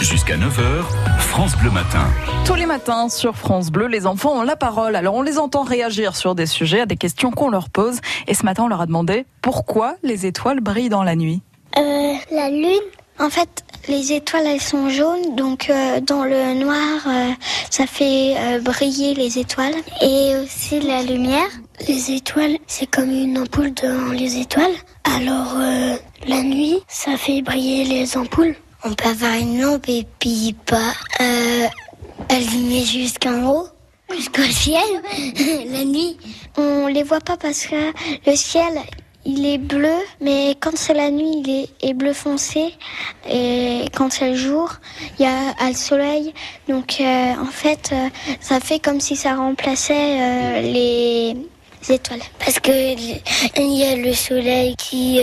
Jusqu'à 9h, France Bleu Matin. Tous les matins sur France Bleu, les enfants ont la parole. Alors on les entend réagir sur des sujets, à des questions qu'on leur pose. Et ce matin, on leur a demandé pourquoi les étoiles brillent dans la nuit. Euh, la lune, en fait, les étoiles, elles sont jaunes, donc euh, dans le noir, euh, ça fait euh, briller les étoiles. Et aussi la lumière. Les étoiles, c'est comme une ampoule dans les étoiles. Alors euh, la nuit, ça fait briller les ampoules. On peut avoir une lampe et puis pas euh, allumer jusqu'en haut. Jusqu'au ciel, la nuit. On les voit pas parce que le ciel, il est bleu, mais quand c'est la nuit, il est, bleu foncé. Et quand c'est le jour, il y a, le soleil. Donc euh, en fait, euh, ça fait comme si ça remplaçait euh, les étoiles. Parce que il y a le soleil qui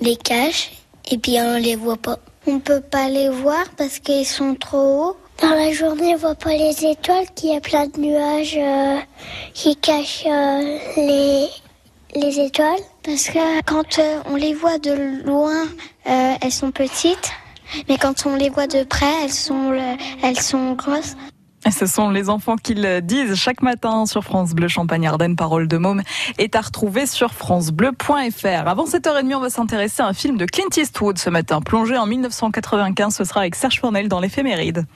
les cache et puis on les voit pas. On peut pas les voir parce qu'ils sont trop hauts. Dans la journée, on voit pas les étoiles, qu'il y a plein de nuages euh, qui cachent euh, les, les étoiles. Parce que quand euh, on les voit de loin, elles sont petites. Mais quand on les voit de près, elles sont, elles sont grosses. Ce sont les enfants qui le disent chaque matin sur France Bleu Champagne-Ardenne. Parole de môme est à retrouver sur francebleu.fr. Avant 7h30, on va s'intéresser à un film de Clint Eastwood ce matin. Plongé en 1995, ce sera avec Serge Fournel dans l'éphéméride.